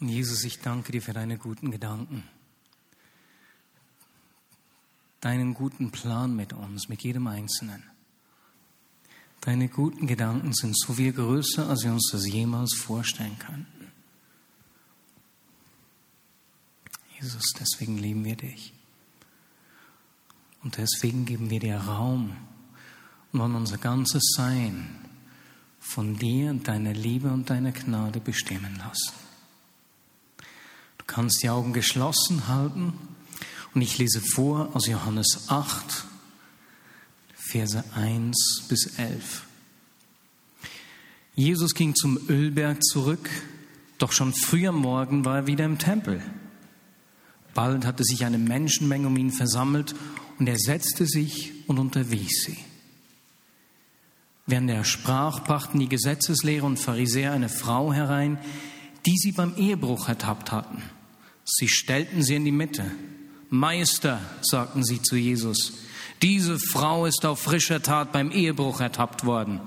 Und Jesus, ich danke dir für deine guten Gedanken, deinen guten Plan mit uns, mit jedem Einzelnen. Deine guten Gedanken sind so viel größer, als wir uns das jemals vorstellen könnten. Jesus, deswegen lieben wir dich. Und deswegen geben wir dir Raum und wollen unser ganzes Sein von dir und deiner Liebe und deiner Gnade bestimmen lassen. Kannst die Augen geschlossen halten und ich lese vor aus Johannes 8, Verse 1 bis 11. Jesus ging zum Ölberg zurück, doch schon früh am Morgen war er wieder im Tempel. Bald hatte sich eine Menschenmenge um ihn versammelt und er setzte sich und unterwies sie. Während er sprach, brachten die Gesetzeslehrer und Pharisäer eine Frau herein, die sie beim Ehebruch ertappt hatten. Sie stellten sie in die Mitte. Meister, sagten sie zu Jesus, diese Frau ist auf frischer Tat beim Ehebruch ertappt worden.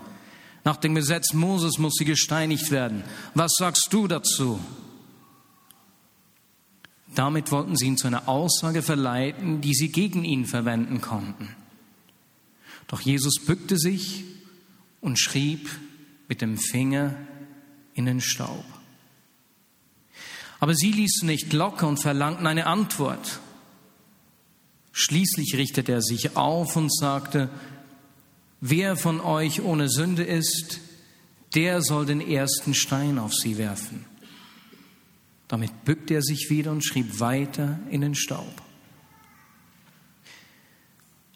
Nach dem Gesetz Moses muss sie gesteinigt werden. Was sagst du dazu? Damit wollten sie ihn zu einer Aussage verleiten, die sie gegen ihn verwenden konnten. Doch Jesus bückte sich und schrieb mit dem Finger in den Staub. Aber sie ließen nicht locker und verlangten eine Antwort. Schließlich richtete er sich auf und sagte, wer von euch ohne Sünde ist, der soll den ersten Stein auf sie werfen. Damit bückte er sich wieder und schrieb weiter in den Staub.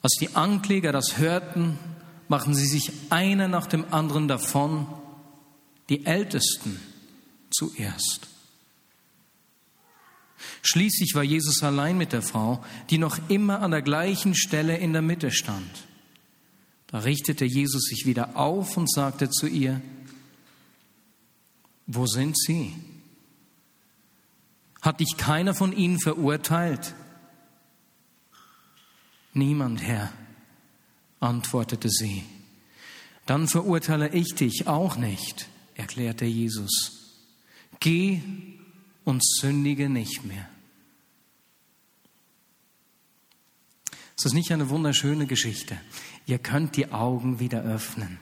Als die Ankläger das hörten, machen sie sich einer nach dem anderen davon, die Ältesten zuerst. Schließlich war Jesus allein mit der Frau, die noch immer an der gleichen Stelle in der Mitte stand. Da richtete Jesus sich wieder auf und sagte zu ihr, wo sind sie? Hat dich keiner von ihnen verurteilt? Niemand, Herr, antwortete sie. Dann verurteile ich dich auch nicht, erklärte Jesus. Geh und sündige nicht mehr. Ist das nicht eine wunderschöne Geschichte? Ihr könnt die Augen wieder öffnen.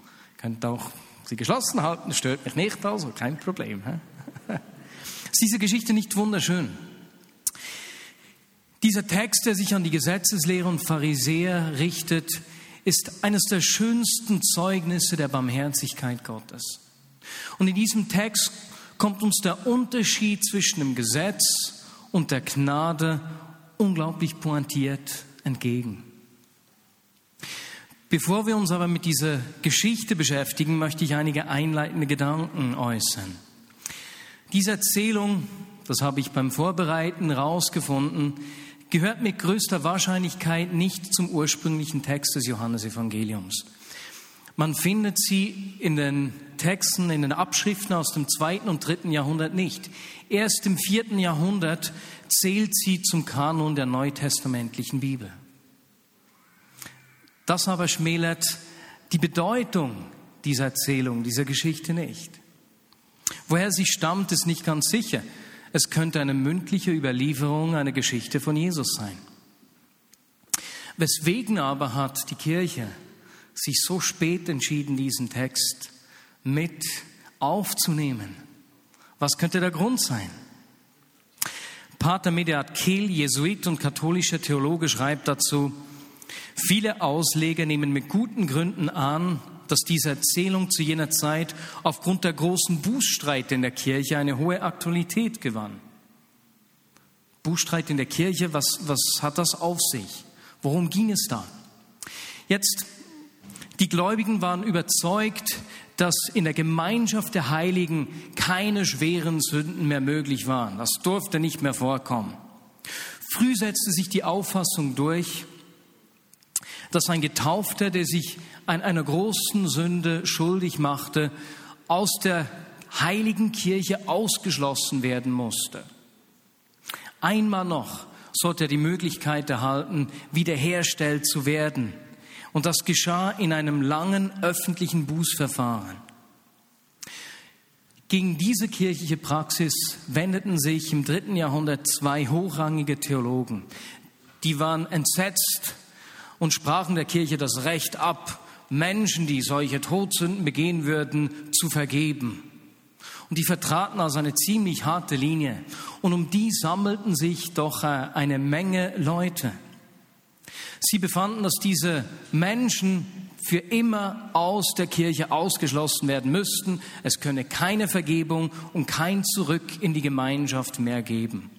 Ihr könnt auch sie geschlossen halten, stört mich nicht, also kein Problem. Ist diese Geschichte nicht wunderschön? Dieser Text, der sich an die Gesetzeslehrer und Pharisäer richtet, ist eines der schönsten Zeugnisse der Barmherzigkeit Gottes. Und in diesem Text kommt uns der Unterschied zwischen dem Gesetz und der Gnade unglaublich pointiert entgegen. Bevor wir uns aber mit dieser Geschichte beschäftigen, möchte ich einige einleitende Gedanken äußern. Diese Erzählung, das habe ich beim Vorbereiten rausgefunden, gehört mit größter Wahrscheinlichkeit nicht zum ursprünglichen Text des Johannesevangeliums. Man findet sie in den Texten, in den Abschriften aus dem zweiten und dritten Jahrhundert nicht. Erst im vierten Jahrhundert zählt sie zum Kanon der neutestamentlichen Bibel. Das aber schmälert die Bedeutung dieser Erzählung, dieser Geschichte nicht. Woher sie stammt, ist nicht ganz sicher. Es könnte eine mündliche Überlieferung, eine Geschichte von Jesus sein. Weswegen aber hat die Kirche sich so spät entschieden, diesen Text mit aufzunehmen? Was könnte der Grund sein? Pater Mediat Kehl, Jesuit und katholischer Theologe, schreibt dazu, viele Ausleger nehmen mit guten Gründen an, dass diese Erzählung zu jener Zeit aufgrund der großen Bußstreite in der Kirche eine hohe Aktualität gewann. Bußstreit in der Kirche, was, was hat das auf sich? Worum ging es da? Jetzt, die Gläubigen waren überzeugt, dass in der Gemeinschaft der Heiligen keine schweren Sünden mehr möglich waren. Das durfte nicht mehr vorkommen. Früh setzte sich die Auffassung durch, dass ein Getaufter, der sich an einer großen Sünde schuldig machte, aus der heiligen Kirche ausgeschlossen werden musste. Einmal noch sollte er die Möglichkeit erhalten, wiederherstellt zu werden. Und das geschah in einem langen öffentlichen Bußverfahren. Gegen diese kirchliche Praxis wendeten sich im dritten Jahrhundert zwei hochrangige Theologen. Die waren entsetzt und sprachen der Kirche das Recht ab, Menschen, die solche Todsünden begehen würden, zu vergeben. Und die vertraten also eine ziemlich harte Linie. Und um die sammelten sich doch äh, eine Menge Leute. Sie befanden, dass diese Menschen für immer aus der Kirche ausgeschlossen werden müssten. Es könne keine Vergebung und kein Zurück in die Gemeinschaft mehr geben.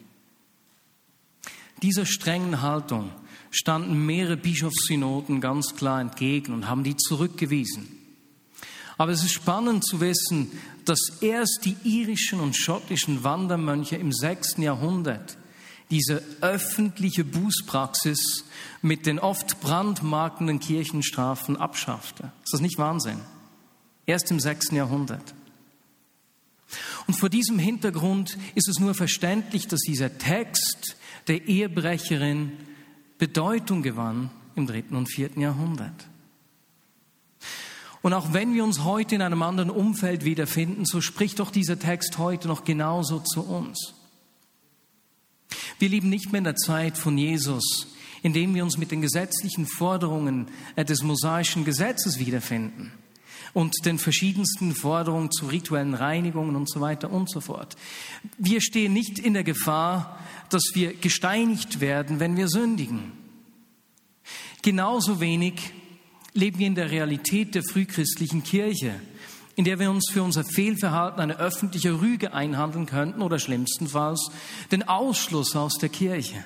Dieser strengen Haltung standen mehrere Bischofssynoden ganz klar entgegen und haben die zurückgewiesen. Aber es ist spannend zu wissen, dass erst die irischen und schottischen Wandermönche im sechsten Jahrhundert diese öffentliche Bußpraxis mit den oft brandmarkenden Kirchenstrafen abschaffte. Ist das nicht Wahnsinn? Erst im sechsten Jahrhundert. Und vor diesem Hintergrund ist es nur verständlich, dass dieser Text der Ehebrecherin Bedeutung gewann im dritten und vierten Jahrhundert. Und auch wenn wir uns heute in einem anderen Umfeld wiederfinden, so spricht doch dieser Text heute noch genauso zu uns. Wir leben nicht mehr in der Zeit von Jesus, in dem wir uns mit den gesetzlichen Forderungen äh, des mosaischen Gesetzes wiederfinden und den verschiedensten Forderungen zu rituellen Reinigungen und so weiter und so fort. Wir stehen nicht in der Gefahr, dass wir gesteinigt werden, wenn wir sündigen. Genauso wenig leben wir in der Realität der frühchristlichen Kirche, in der wir uns für unser Fehlverhalten eine öffentliche Rüge einhandeln könnten oder schlimmstenfalls den Ausschluss aus der Kirche.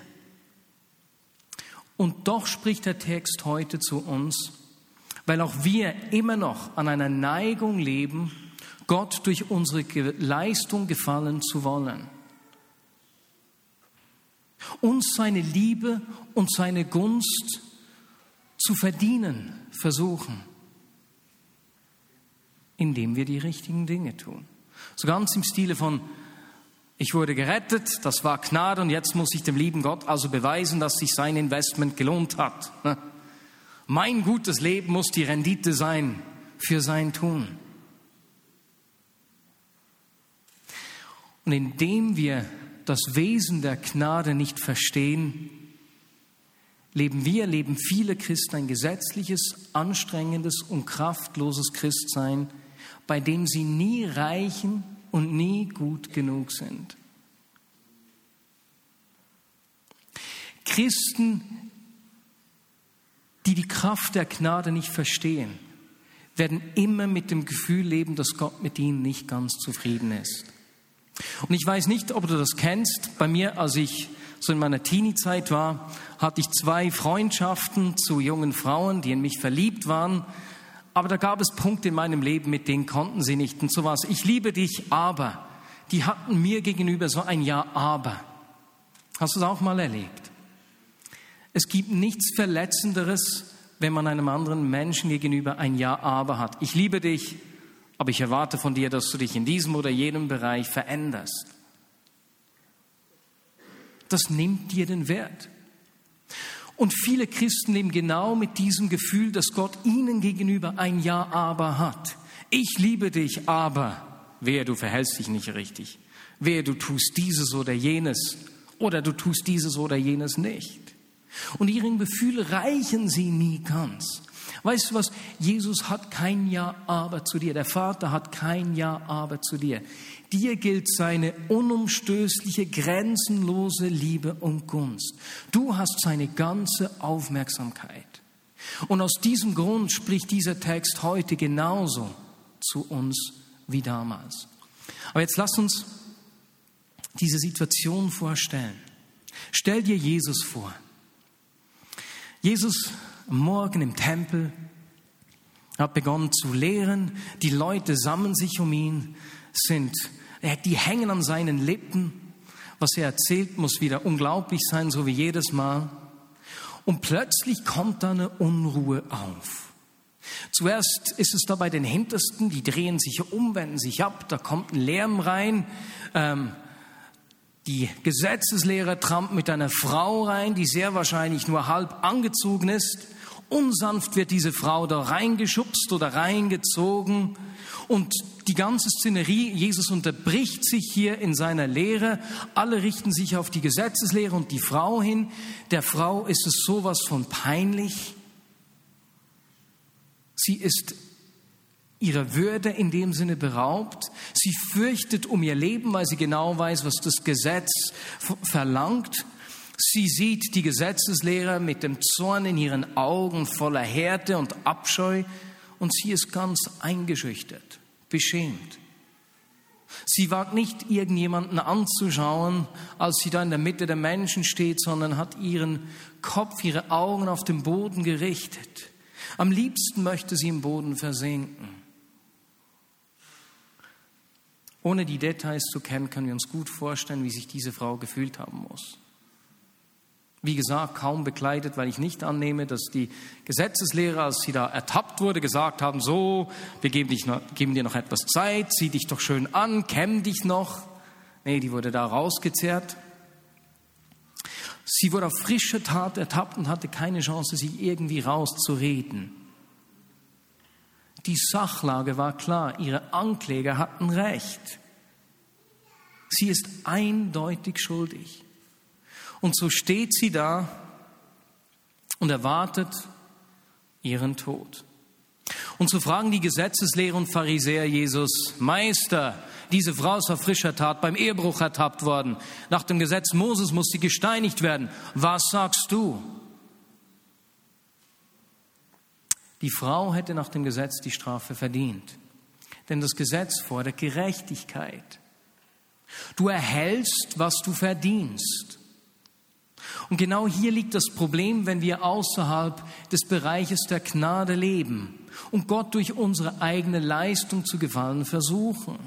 Und doch spricht der Text heute zu uns, weil auch wir immer noch an einer Neigung leben, Gott durch unsere Leistung gefallen zu wollen. Uns seine Liebe und seine Gunst zu verdienen versuchen, indem wir die richtigen Dinge tun. So ganz im Stile von, ich wurde gerettet, das war Gnade und jetzt muss ich dem lieben Gott also beweisen, dass sich sein Investment gelohnt hat. Mein gutes Leben muss die Rendite sein für sein Tun. Und indem wir das Wesen der Gnade nicht verstehen, leben wir, leben viele Christen ein gesetzliches, anstrengendes und kraftloses Christsein, bei dem sie nie reichen und nie gut genug sind. Christen, die die Kraft der Gnade nicht verstehen, werden immer mit dem Gefühl leben, dass Gott mit ihnen nicht ganz zufrieden ist. Und ich weiß nicht, ob du das kennst. Bei mir, als ich so in meiner Teenie-Zeit war, hatte ich zwei Freundschaften zu jungen Frauen, die in mich verliebt waren. Aber da gab es Punkte in meinem Leben, mit denen konnten sie nicht. Und so was. Ich liebe dich, aber. Die hatten mir gegenüber so ein Ja, aber. Hast du es auch mal erlebt? Es gibt nichts Verletzenderes, wenn man einem anderen Menschen gegenüber ein Ja, aber hat. Ich liebe dich, aber ich erwarte von dir, dass du dich in diesem oder jenem Bereich veränderst. Das nimmt dir den Wert. Und viele Christen leben genau mit diesem Gefühl, dass Gott ihnen gegenüber ein Ja, aber hat. Ich liebe dich, aber wer du verhältst dich nicht richtig. Wer du tust dieses oder jenes oder du tust dieses oder jenes nicht. Und ihren Gefühl reichen sie nie ganz. Weißt du was? Jesus hat kein Ja, aber zu dir. Der Vater hat kein Ja, aber zu dir. Dir gilt seine unumstößliche, grenzenlose Liebe und Gunst. Du hast seine ganze Aufmerksamkeit. Und aus diesem Grund spricht dieser Text heute genauso zu uns wie damals. Aber jetzt lass uns diese Situation vorstellen. Stell dir Jesus vor. Jesus Morgen im Tempel, hat begonnen zu lehren, die Leute sammeln sich um ihn, sind, die hängen an seinen Lippen, was er erzählt, muss wieder unglaublich sein, so wie jedes Mal. Und plötzlich kommt da eine Unruhe auf. Zuerst ist es da bei den Hintersten, die drehen sich um, wenden sich ab, da kommt ein Lärm rein. Ähm, die Gesetzeslehrer trampen mit einer Frau rein, die sehr wahrscheinlich nur halb angezogen ist Unsanft wird diese Frau da reingeschubst oder reingezogen. Und die ganze Szenerie, Jesus unterbricht sich hier in seiner Lehre. Alle richten sich auf die Gesetzeslehre und die Frau hin. Der Frau ist es sowas von peinlich. Sie ist ihrer Würde in dem Sinne beraubt. Sie fürchtet um ihr Leben, weil sie genau weiß, was das Gesetz verlangt. Sie sieht die Gesetzeslehrer mit dem Zorn in ihren Augen voller Härte und Abscheu und sie ist ganz eingeschüchtert, beschämt. Sie wagt nicht, irgendjemanden anzuschauen, als sie da in der Mitte der Menschen steht, sondern hat ihren Kopf, ihre Augen auf den Boden gerichtet. Am liebsten möchte sie im Boden versinken. Ohne die Details zu kennen, können wir uns gut vorstellen, wie sich diese Frau gefühlt haben muss. Wie gesagt, kaum bekleidet, weil ich nicht annehme, dass die Gesetzeslehrer, als sie da ertappt wurde, gesagt haben, so, wir geben, dich noch, geben dir noch etwas Zeit, zieh dich doch schön an, kämm dich noch. Nee, die wurde da rausgezerrt. Sie wurde auf frische Tat ertappt und hatte keine Chance, sich irgendwie rauszureden. Die Sachlage war klar, ihre Ankläger hatten recht. Sie ist eindeutig schuldig. Und so steht sie da und erwartet ihren Tod. Und so fragen die Gesetzeslehrer und Pharisäer Jesus, Meister, diese Frau ist auf frischer Tat beim Ehebruch ertappt worden. Nach dem Gesetz Moses muss sie gesteinigt werden. Was sagst du? Die Frau hätte nach dem Gesetz die Strafe verdient. Denn das Gesetz fordert Gerechtigkeit. Du erhältst, was du verdienst. Und genau hier liegt das Problem, wenn wir außerhalb des Bereiches der Gnade leben und Gott durch unsere eigene Leistung zu gefallen versuchen.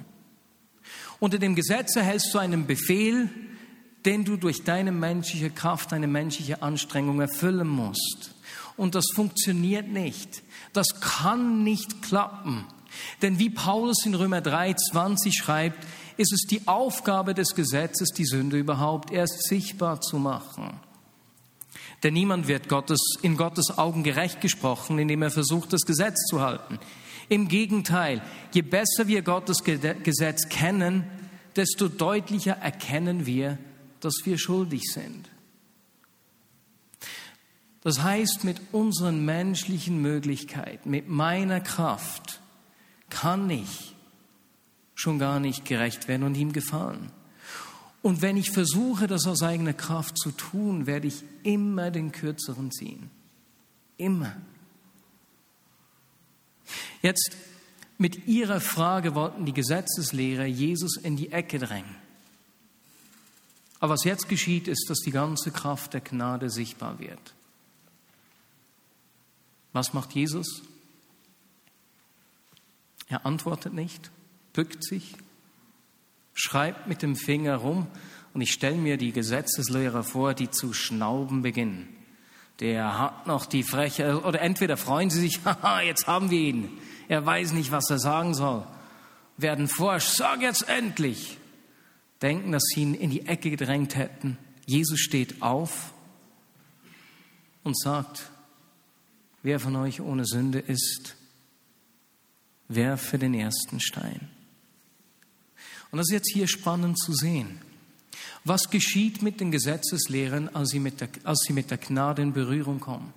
Unter dem Gesetz erhältst du einen Befehl, den du durch deine menschliche Kraft, deine menschliche Anstrengung erfüllen musst. Und das funktioniert nicht. Das kann nicht klappen. Denn wie Paulus in Römer 3, 20 schreibt, ist es die Aufgabe des Gesetzes, die Sünde überhaupt erst sichtbar zu machen. Denn niemand wird Gottes, in Gottes Augen gerecht gesprochen, indem er versucht, das Gesetz zu halten. Im Gegenteil, je besser wir Gottes Gesetz kennen, desto deutlicher erkennen wir, dass wir schuldig sind. Das heißt, mit unseren menschlichen Möglichkeiten, mit meiner Kraft kann ich schon gar nicht gerecht werden und ihm gefallen. Und wenn ich versuche, das aus eigener Kraft zu tun, werde ich immer den Kürzeren ziehen. Immer. Jetzt mit ihrer Frage wollten die Gesetzeslehrer Jesus in die Ecke drängen. Aber was jetzt geschieht, ist, dass die ganze Kraft der Gnade sichtbar wird. Was macht Jesus? Er antwortet nicht, bückt sich, schreibt mit dem Finger rum und ich stelle mir die Gesetzeslehrer vor, die zu schnauben beginnen. Der hat noch die Freche, oder entweder freuen sie sich, haha, jetzt haben wir ihn. Er weiß nicht, was er sagen soll. Werden forsch, sag jetzt endlich. Denken, dass sie ihn in die Ecke gedrängt hätten. Jesus steht auf und sagt, wer von euch ohne Sünde ist, werfe den ersten Stein. Und das ist jetzt hier spannend zu sehen. Was geschieht mit den Gesetzeslehrern, als sie mit der, als sie mit der Gnade in Berührung kommen?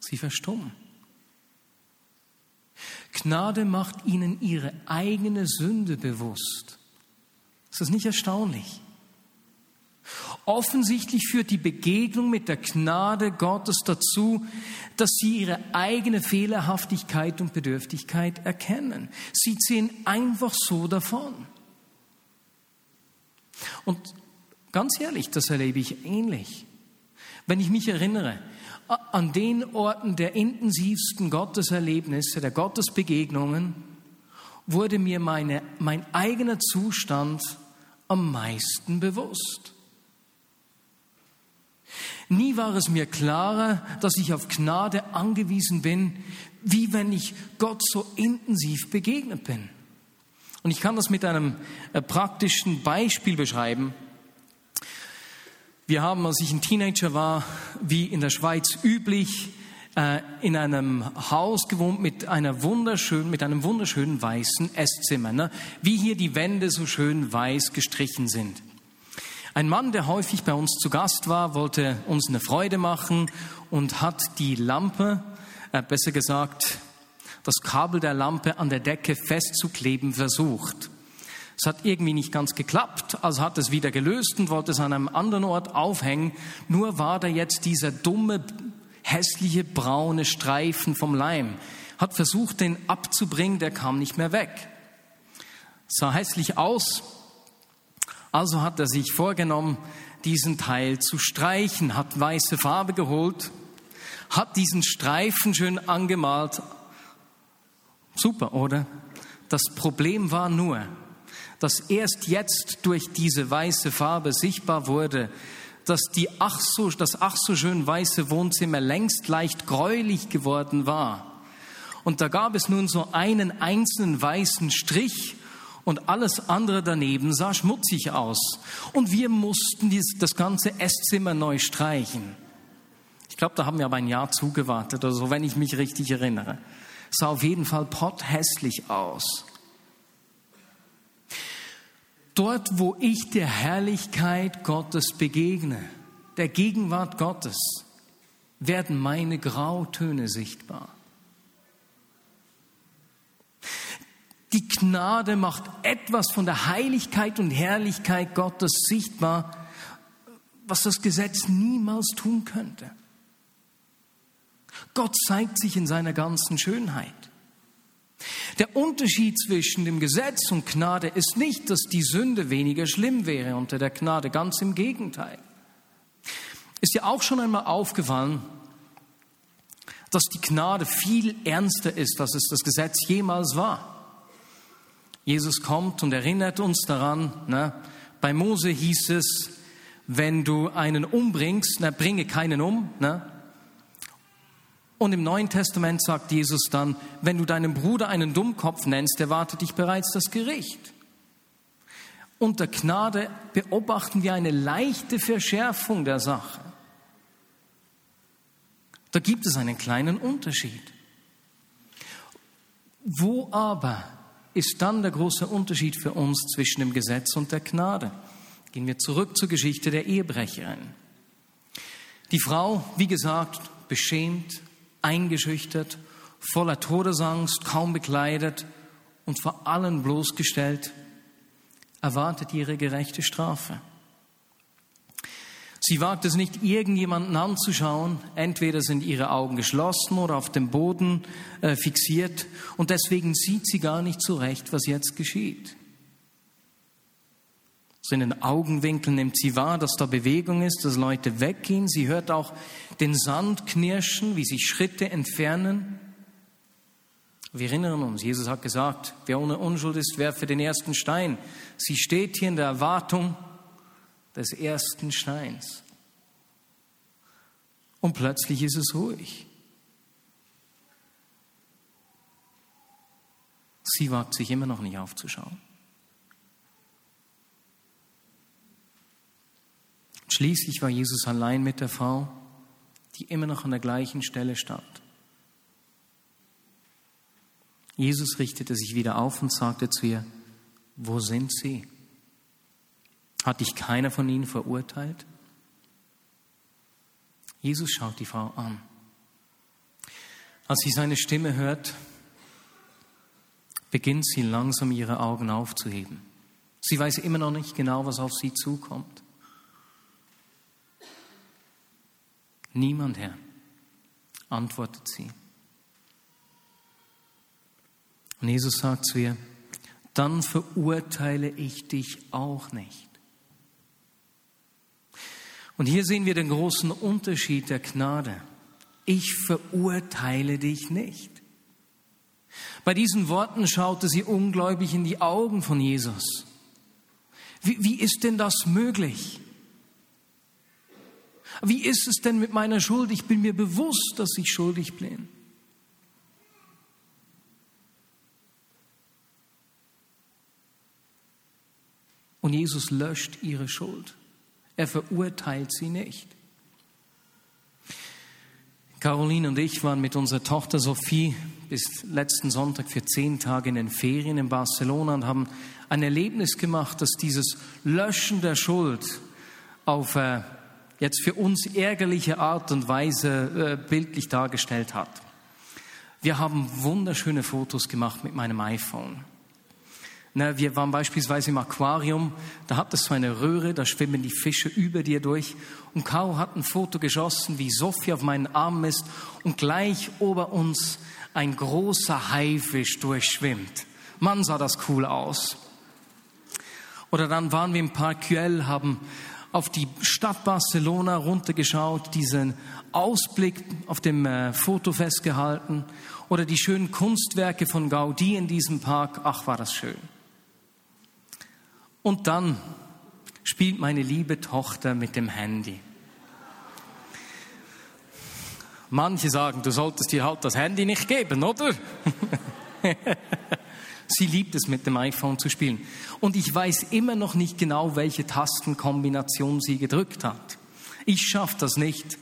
Sie verstummen. Gnade macht ihnen ihre eigene Sünde bewusst. Ist das nicht erstaunlich? Offensichtlich führt die Begegnung mit der Gnade Gottes dazu, dass sie ihre eigene Fehlerhaftigkeit und Bedürftigkeit erkennen. Sie ziehen einfach so davon. Und ganz ehrlich, das erlebe ich ähnlich. Wenn ich mich erinnere, an den Orten der intensivsten Gotteserlebnisse, der Gottesbegegnungen, wurde mir meine, mein eigener Zustand am meisten bewusst. Nie war es mir klarer, dass ich auf Gnade angewiesen bin, wie wenn ich Gott so intensiv begegnet bin. Und ich kann das mit einem äh, praktischen Beispiel beschreiben. Wir haben, als ich ein Teenager war, wie in der Schweiz üblich, äh, in einem Haus gewohnt mit einer wunderschönen, mit einem wunderschönen weißen Esszimmer, ne? wie hier die Wände so schön weiß gestrichen sind. Ein Mann, der häufig bei uns zu Gast war, wollte uns eine Freude machen und hat die Lampe, äh, besser gesagt, das Kabel der Lampe an der Decke festzukleben versucht. Es hat irgendwie nicht ganz geklappt, also hat es wieder gelöst und wollte es an einem anderen Ort aufhängen. Nur war da jetzt dieser dumme hässliche braune Streifen vom Leim, hat versucht, den abzubringen, der kam nicht mehr weg. Sah hässlich aus, also hat er sich vorgenommen, diesen Teil zu streichen, hat weiße Farbe geholt, hat diesen Streifen schön angemalt. Super, oder? Das Problem war nur, dass erst jetzt durch diese weiße Farbe sichtbar wurde, dass die ach so, das ach so schön weiße Wohnzimmer längst leicht gräulich geworden war. Und da gab es nun so einen einzelnen weißen Strich und alles andere daneben sah schmutzig aus. Und wir mussten das ganze Esszimmer neu streichen. Ich glaube, da haben wir aber ein Jahr zugewartet oder so, wenn ich mich richtig erinnere. Sah auf jeden Fall potthässlich aus. Dort, wo ich der Herrlichkeit Gottes begegne, der Gegenwart Gottes, werden meine Grautöne sichtbar. Die Gnade macht etwas von der Heiligkeit und Herrlichkeit Gottes sichtbar, was das Gesetz niemals tun könnte. Gott zeigt sich in seiner ganzen Schönheit. Der Unterschied zwischen dem Gesetz und Gnade ist nicht, dass die Sünde weniger schlimm wäre unter der Gnade, ganz im Gegenteil. Ist dir auch schon einmal aufgefallen, dass die Gnade viel ernster ist, als es das Gesetz jemals war? Jesus kommt und erinnert uns daran, ne? bei Mose hieß es, wenn du einen umbringst, na, bringe keinen um, ne? Und im Neuen Testament sagt Jesus dann, wenn du deinem Bruder einen Dummkopf nennst, erwartet dich bereits das Gericht. Unter Gnade beobachten wir eine leichte Verschärfung der Sache. Da gibt es einen kleinen Unterschied. Wo aber ist dann der große Unterschied für uns zwischen dem Gesetz und der Gnade? Gehen wir zurück zur Geschichte der Ehebrecherin. Die Frau, wie gesagt, beschämt, eingeschüchtert, voller Todesangst, kaum bekleidet und vor allen bloßgestellt, erwartet ihre gerechte Strafe. Sie wagt es nicht, irgendjemanden anzuschauen. Entweder sind ihre Augen geschlossen oder auf dem Boden äh, fixiert. Und deswegen sieht sie gar nicht zurecht, was jetzt geschieht. So in den Augenwinkeln nimmt sie wahr, dass da Bewegung ist, dass Leute weggehen. Sie hört auch den Sand knirschen, wie sich Schritte entfernen. Wir erinnern uns, Jesus hat gesagt, wer ohne Unschuld ist, werfe den ersten Stein. Sie steht hier in der Erwartung des ersten Steins. Und plötzlich ist es ruhig. Sie wagt sich immer noch nicht aufzuschauen. Schließlich war Jesus allein mit der Frau, die immer noch an der gleichen Stelle stand. Jesus richtete sich wieder auf und sagte zu ihr, wo sind sie? Hat dich keiner von ihnen verurteilt? Jesus schaut die Frau an. Als sie seine Stimme hört, beginnt sie langsam ihre Augen aufzuheben. Sie weiß immer noch nicht genau, was auf sie zukommt. Niemand, Herr, antwortet sie. Und Jesus sagt zu ihr, dann verurteile ich dich auch nicht. Und hier sehen wir den großen Unterschied der Gnade. Ich verurteile dich nicht. Bei diesen Worten schaute sie ungläubig in die Augen von Jesus. Wie, wie ist denn das möglich? Wie ist es denn mit meiner Schuld? Ich bin mir bewusst, dass ich schuldig bin. Und Jesus löscht ihre Schuld. Er verurteilt sie nicht. Caroline und ich waren mit unserer Tochter Sophie bis letzten Sonntag für zehn Tage in den Ferien in Barcelona und haben ein Erlebnis gemacht, das dieses Löschen der Schuld auf äh, jetzt für uns ärgerliche Art und Weise äh, bildlich dargestellt hat. Wir haben wunderschöne Fotos gemacht mit meinem iPhone. Na, wir waren beispielsweise im Aquarium, da hat es so eine Röhre, da schwimmen die Fische über dir durch. Und Caro hat ein Foto geschossen, wie Sophie auf meinen Arm ist und gleich ober uns ein großer Haifisch durchschwimmt. Mann, sah das cool aus. Oder dann waren wir im Park Güell, haben auf die Stadt Barcelona runtergeschaut, diesen Ausblick auf dem äh, Foto festgehalten oder die schönen Kunstwerke von Gaudi in diesem Park. Ach, war das schön. Und dann spielt meine liebe Tochter mit dem Handy. Manche sagen, du solltest dir halt das Handy nicht geben, oder? Sie liebt es, mit dem iPhone zu spielen. Und ich weiß immer noch nicht genau, welche Tastenkombination sie gedrückt hat. Ich schaffe das nicht.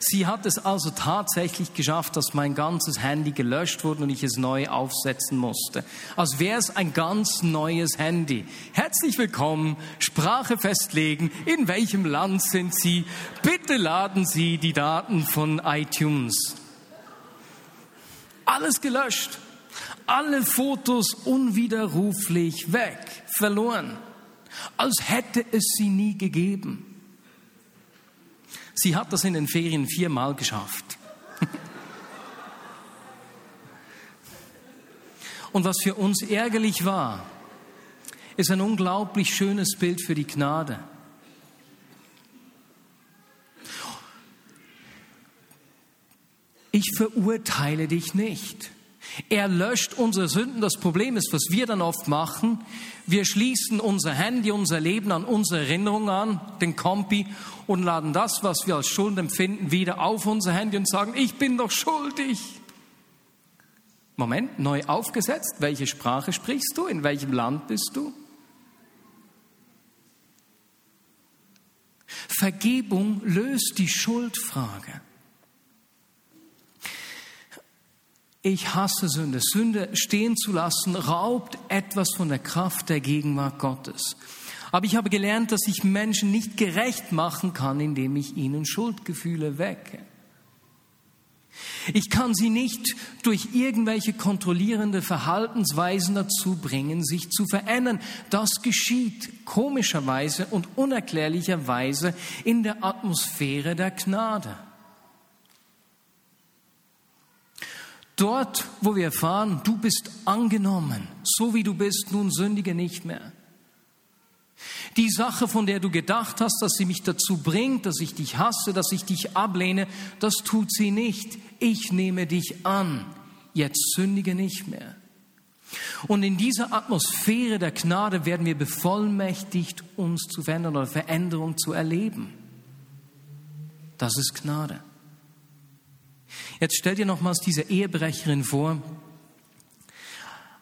Sie hat es also tatsächlich geschafft, dass mein ganzes Handy gelöscht wurde und ich es neu aufsetzen musste. Als wäre es ein ganz neues Handy. Herzlich willkommen, Sprache festlegen, in welchem Land sind Sie? Bitte laden Sie die Daten von iTunes. Alles gelöscht alle Fotos unwiderruflich weg, verloren, als hätte es sie nie gegeben. Sie hat das in den Ferien viermal geschafft. Und was für uns ärgerlich war, ist ein unglaublich schönes Bild für die Gnade. Ich verurteile dich nicht. Er löscht unsere Sünden. Das Problem ist, was wir dann oft machen, wir schließen unser Handy, unser Leben an unsere Erinnerung an, den Kompi, und laden das, was wir als Schuld empfinden, wieder auf unser Handy und sagen, ich bin doch schuldig. Moment, neu aufgesetzt. Welche Sprache sprichst du? In welchem Land bist du? Vergebung löst die Schuldfrage. Ich hasse Sünde. Sünde stehen zu lassen, raubt etwas von der Kraft der Gegenwart Gottes. Aber ich habe gelernt, dass ich Menschen nicht gerecht machen kann, indem ich ihnen Schuldgefühle wecke. Ich kann sie nicht durch irgendwelche kontrollierende Verhaltensweisen dazu bringen, sich zu verändern. Das geschieht komischerweise und unerklärlicherweise in der Atmosphäre der Gnade. Dort, wo wir erfahren, du bist angenommen, so wie du bist, nun sündige nicht mehr. Die Sache, von der du gedacht hast, dass sie mich dazu bringt, dass ich dich hasse, dass ich dich ablehne, das tut sie nicht. Ich nehme dich an. Jetzt sündige nicht mehr. Und in dieser Atmosphäre der Gnade werden wir bevollmächtigt, uns zu verändern oder Veränderung zu erleben. Das ist Gnade. Jetzt stell dir nochmals diese Ehebrecherin vor,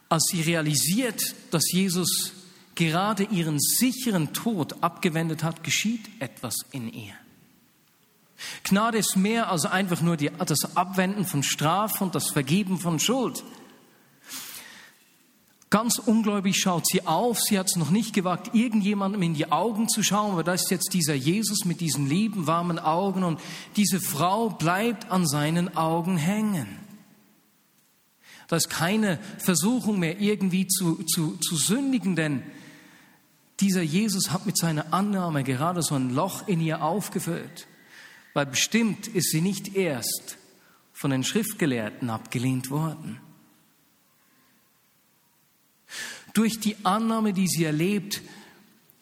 als sie realisiert, dass Jesus gerade ihren sicheren Tod abgewendet hat, geschieht etwas in ihr. Gnade ist mehr als einfach nur die, das Abwenden von Strafe und das Vergeben von Schuld. Ganz ungläubig schaut sie auf. Sie hat es noch nicht gewagt, irgendjemandem in die Augen zu schauen, aber da ist jetzt dieser Jesus mit diesen lieben, warmen Augen und diese Frau bleibt an seinen Augen hängen. Da ist keine Versuchung mehr, irgendwie zu, zu, zu sündigen, denn dieser Jesus hat mit seiner Annahme gerade so ein Loch in ihr aufgefüllt, weil bestimmt ist sie nicht erst von den Schriftgelehrten abgelehnt worden. Durch die Annahme, die sie erlebt,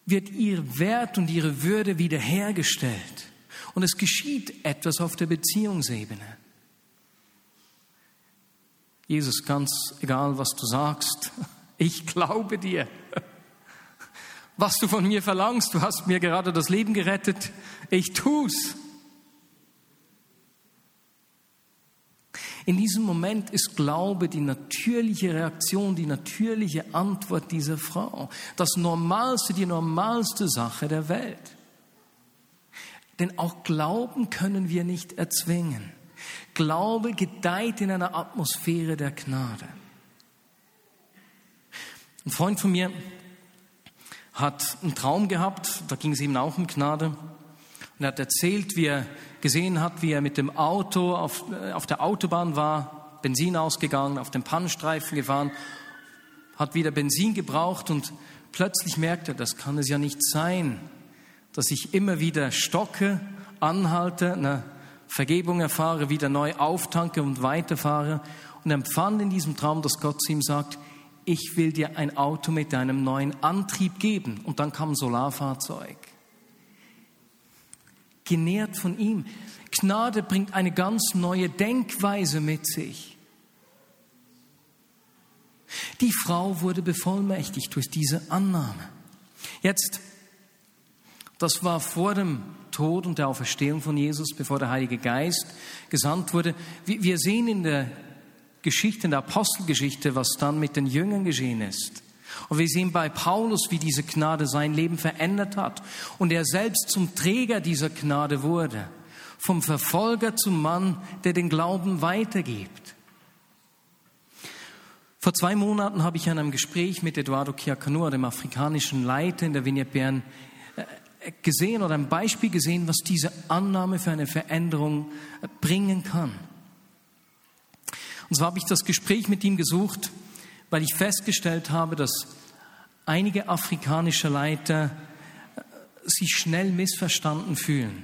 wird ihr Wert und ihre Würde wiederhergestellt. Und es geschieht etwas auf der Beziehungsebene. Jesus, ganz egal, was du sagst, ich glaube dir. Was du von mir verlangst, du hast mir gerade das Leben gerettet, ich tu's. In diesem Moment ist Glaube die natürliche Reaktion, die natürliche Antwort dieser Frau. Das Normalste, die normalste Sache der Welt. Denn auch Glauben können wir nicht erzwingen. Glaube gedeiht in einer Atmosphäre der Gnade. Ein Freund von mir hat einen Traum gehabt, da ging es ihm auch um Gnade. Und er hat erzählt, wie er gesehen hat, wie er mit dem Auto auf, äh, auf der Autobahn war, Benzin ausgegangen, auf dem Pannenstreifen gefahren, hat wieder Benzin gebraucht und plötzlich merkte er, das kann es ja nicht sein, dass ich immer wieder stocke, anhalte, eine Vergebung erfahre, wieder neu auftanke und weiterfahre und empfand in diesem Traum, dass Gott zu ihm sagt, ich will dir ein Auto mit einem neuen Antrieb geben. Und dann kam Solarfahrzeug genährt von ihm. Gnade bringt eine ganz neue Denkweise mit sich. Die Frau wurde bevollmächtigt durch diese Annahme. Jetzt, das war vor dem Tod und der Auferstehung von Jesus, bevor der Heilige Geist gesandt wurde. Wir sehen in der Geschichte, in der Apostelgeschichte, was dann mit den Jüngern geschehen ist. Und wir sehen bei Paulus, wie diese Gnade sein Leben verändert hat und er selbst zum Träger dieser Gnade wurde, vom Verfolger zum Mann, der den Glauben weitergibt. Vor zwei Monaten habe ich in einem Gespräch mit Eduardo Chiacanua, dem afrikanischen Leiter in der Vignette Bern, äh, gesehen oder ein Beispiel gesehen, was diese Annahme für eine Veränderung äh, bringen kann. Und so habe ich das Gespräch mit ihm gesucht weil ich festgestellt habe, dass einige afrikanische Leiter äh, sich schnell missverstanden fühlen,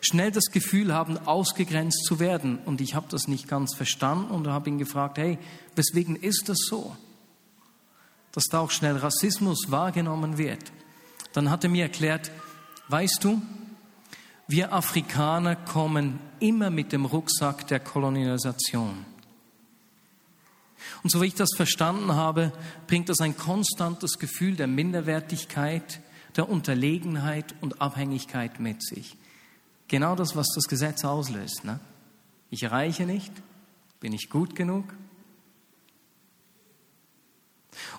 schnell das Gefühl haben, ausgegrenzt zu werden. Und ich habe das nicht ganz verstanden und habe ihn gefragt, hey, weswegen ist das so? Dass da auch schnell Rassismus wahrgenommen wird. Dann hat er mir erklärt, weißt du, wir Afrikaner kommen immer mit dem Rucksack der Kolonisation. Und so wie ich das verstanden habe, bringt das ein konstantes Gefühl der Minderwertigkeit, der Unterlegenheit und Abhängigkeit mit sich. Genau das, was das Gesetz auslöst. Ne? Ich erreiche nicht, bin ich gut genug?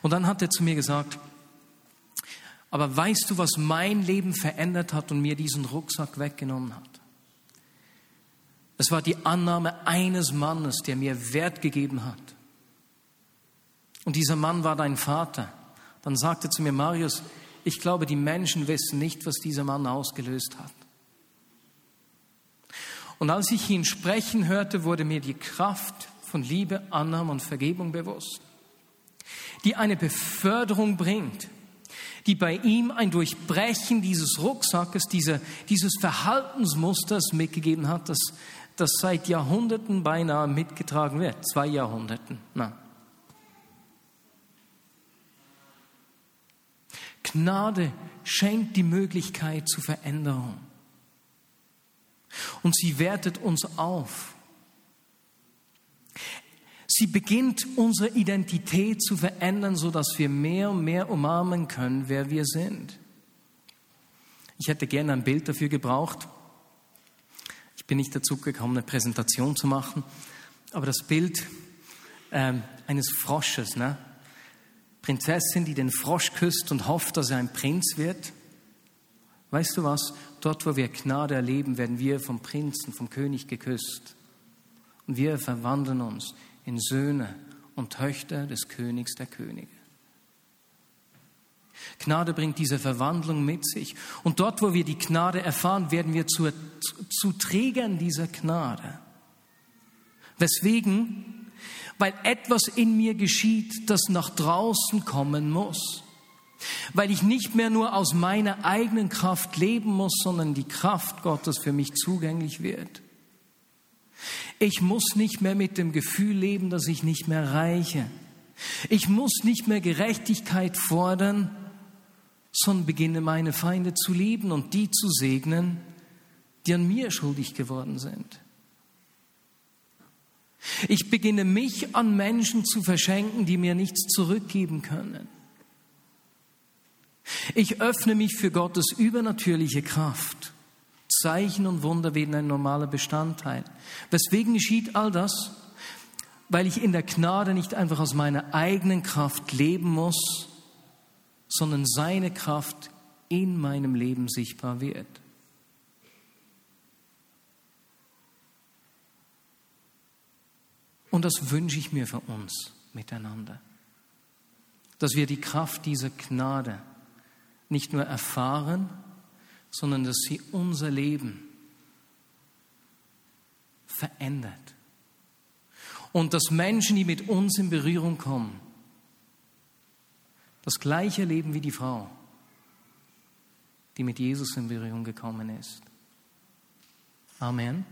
Und dann hat er zu mir gesagt, aber weißt du, was mein Leben verändert hat und mir diesen Rucksack weggenommen hat? Es war die Annahme eines Mannes, der mir Wert gegeben hat und dieser Mann war dein Vater, dann sagte zu mir Marius, ich glaube, die Menschen wissen nicht, was dieser Mann ausgelöst hat. Und als ich ihn sprechen hörte, wurde mir die Kraft von Liebe, Annahme und Vergebung bewusst, die eine Beförderung bringt, die bei ihm ein Durchbrechen dieses Rucksackes, diese, dieses Verhaltensmusters mitgegeben hat, das, das seit Jahrhunderten beinahe mitgetragen wird, zwei Jahrhunderten. Na. Gnade schenkt die Möglichkeit zur Veränderung. Und sie wertet uns auf. Sie beginnt unsere Identität zu verändern, sodass wir mehr und mehr umarmen können, wer wir sind. Ich hätte gerne ein Bild dafür gebraucht. Ich bin nicht dazu gekommen, eine Präsentation zu machen, aber das Bild äh, eines Frosches, ne? Prinzessin, die den Frosch küsst und hofft, dass er ein Prinz wird. Weißt du was? Dort, wo wir Gnade erleben, werden wir vom Prinzen, vom König geküsst. Und wir verwandeln uns in Söhne und Töchter des Königs der Könige. Gnade bringt diese Verwandlung mit sich. Und dort, wo wir die Gnade erfahren, werden wir zu, zu, zu Trägern dieser Gnade. Weswegen weil etwas in mir geschieht, das nach draußen kommen muss. Weil ich nicht mehr nur aus meiner eigenen Kraft leben muss, sondern die Kraft Gottes für mich zugänglich wird. Ich muss nicht mehr mit dem Gefühl leben, dass ich nicht mehr reiche. Ich muss nicht mehr Gerechtigkeit fordern, sondern beginne meine Feinde zu lieben und die zu segnen, die an mir schuldig geworden sind. Ich beginne mich an Menschen zu verschenken, die mir nichts zurückgeben können. Ich öffne mich für Gottes übernatürliche Kraft. Zeichen und Wunder werden ein normaler Bestandteil. Weswegen geschieht all das? weil ich in der Gnade nicht einfach aus meiner eigenen Kraft leben muss, sondern seine Kraft in meinem Leben sichtbar wird. Und das wünsche ich mir für uns miteinander, dass wir die Kraft dieser Gnade nicht nur erfahren, sondern dass sie unser Leben verändert. Und dass Menschen, die mit uns in Berührung kommen, das gleiche leben wie die Frau, die mit Jesus in Berührung gekommen ist. Amen.